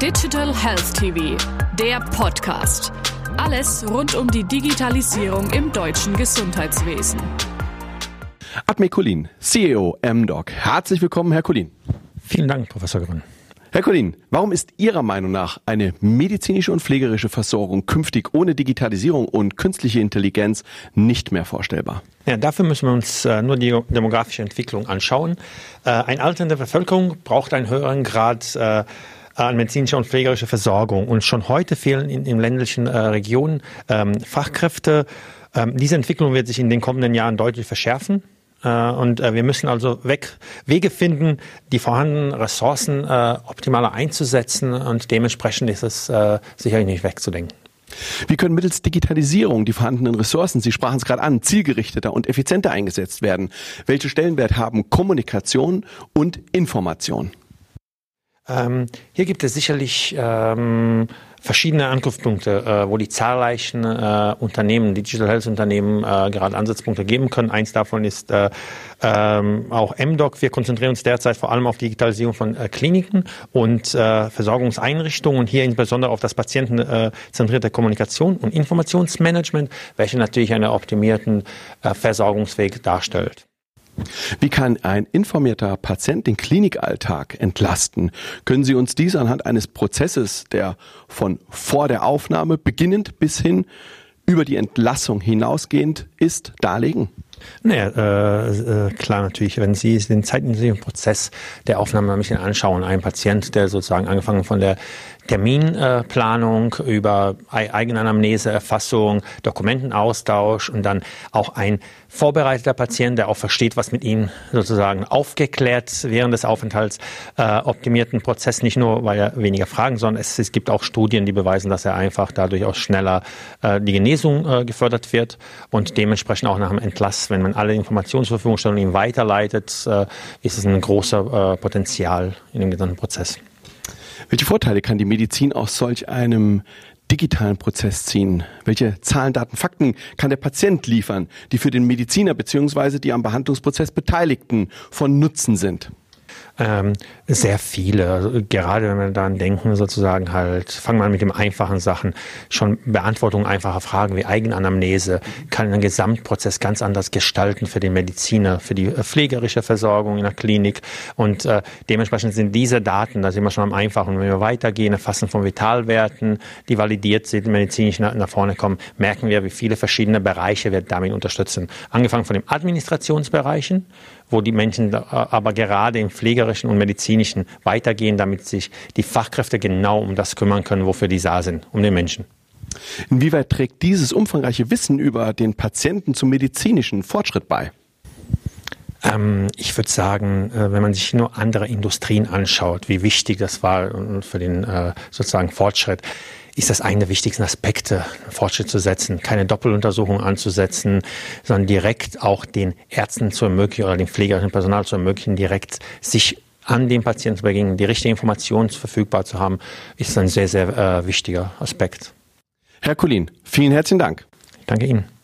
Digital Health TV, der Podcast. Alles rund um die Digitalisierung im deutschen Gesundheitswesen. Admir Kulin, CEO MDoc. Herzlich willkommen, Herr Kulin. Vielen Dank, Professor Gewinn. Herr Kulin, warum ist Ihrer Meinung nach eine medizinische und pflegerische Versorgung künftig ohne Digitalisierung und künstliche Intelligenz nicht mehr vorstellbar? Ja, dafür müssen wir uns äh, nur die demografische Entwicklung anschauen. Äh, eine alternde Bevölkerung braucht einen höheren Grad äh, an medizinischer und pflegerischer Versorgung. Und schon heute fehlen in, in ländlichen äh, Regionen ähm, Fachkräfte. Ähm, diese Entwicklung wird sich in den kommenden Jahren deutlich verschärfen. Äh, und äh, wir müssen also weg, Wege finden, die vorhandenen Ressourcen äh, optimaler einzusetzen und dementsprechend ist es sicherlich nicht wegzudenken. Wie können mittels Digitalisierung die vorhandenen Ressourcen, Sie sprachen es gerade an, zielgerichteter und effizienter eingesetzt werden? Welche Stellenwert haben Kommunikation und Information? Ähm, hier gibt es sicherlich ähm, verschiedene Angriffspunkte, äh, wo die zahlreichen äh, Unternehmen, Digital Health Unternehmen, äh, gerade Ansatzpunkte geben können. Eins davon ist äh, ähm, auch MDoc. Wir konzentrieren uns derzeit vor allem auf Digitalisierung von äh, Kliniken und äh, Versorgungseinrichtungen und hier insbesondere auf das patientenzentrierte Kommunikation und Informationsmanagement, welche natürlich einen optimierten äh, Versorgungsweg darstellt. Wie kann ein informierter Patient den Klinikalltag entlasten? Können Sie uns dies anhand eines Prozesses, der von vor der Aufnahme beginnend bis hin über die Entlassung hinausgehend ist, darlegen? Naja, äh, äh, klar natürlich, wenn Sie den zeitintensiven Prozess der Aufnahme ein bisschen anschauen, ein Patient, der sozusagen angefangen von der Terminplanung über Eigenanamnese, Erfassung, Dokumentenaustausch und dann auch ein vorbereiteter Patient, der auch versteht, was mit ihm sozusagen aufgeklärt während des Aufenthalts äh, optimierten Prozess, nicht nur, weil er weniger Fragen, sondern es, es gibt auch Studien, die beweisen, dass er einfach dadurch auch schneller äh, die Genesung äh, gefördert wird und dementsprechend auch nach dem Wenn man alle Informationen zur Verfügung stellt und ihn weiterleitet, äh, ist es ein großer äh, Potenzial in dem gesamten Prozess. Welche Vorteile kann die Medizin aus solch einem digitalen Prozess ziehen? Welche Zahlen, Daten, Fakten kann der Patient liefern, die für den Mediziner bzw. die am Behandlungsprozess Beteiligten von Nutzen sind? Ähm, sehr viele. Also gerade wenn wir daran denken, sozusagen halt, fangen wir an mit den einfachen Sachen. Schon Beantwortung einfacher Fragen wie Eigenanamnese kann den Gesamtprozess ganz anders gestalten für den Mediziner, für die äh, pflegerische Versorgung in der Klinik. Und äh, dementsprechend sind diese Daten, da sind wir schon am einfachen. Wenn wir weitergehen, erfassen von Vitalwerten, die validiert sind, medizinisch nach, nach vorne kommen, merken wir, wie viele verschiedene Bereiche wir damit unterstützen. Angefangen von den Administrationsbereichen, wo die Menschen aber gerade im pflegerischen und medizinischen weitergehen, damit sich die Fachkräfte genau um das kümmern können, wofür die da sind, um den Menschen. Inwieweit trägt dieses umfangreiche Wissen über den Patienten zum medizinischen Fortschritt bei? Ähm, ich würde sagen, äh, wenn man sich nur andere Industrien anschaut, wie wichtig das war für den äh, sozusagen Fortschritt, ist das einer der wichtigsten Aspekte, Fortschritt zu setzen, keine Doppeluntersuchung anzusetzen, sondern direkt auch den Ärzten zu ermöglichen oder dem pflegerischen Personal zu ermöglichen, direkt sich an den Patienten zu begegnen, die richtige Informationen verfügbar zu haben, ist ein sehr, sehr äh, wichtiger Aspekt. Herr Kulin, vielen herzlichen Dank. Ich danke Ihnen.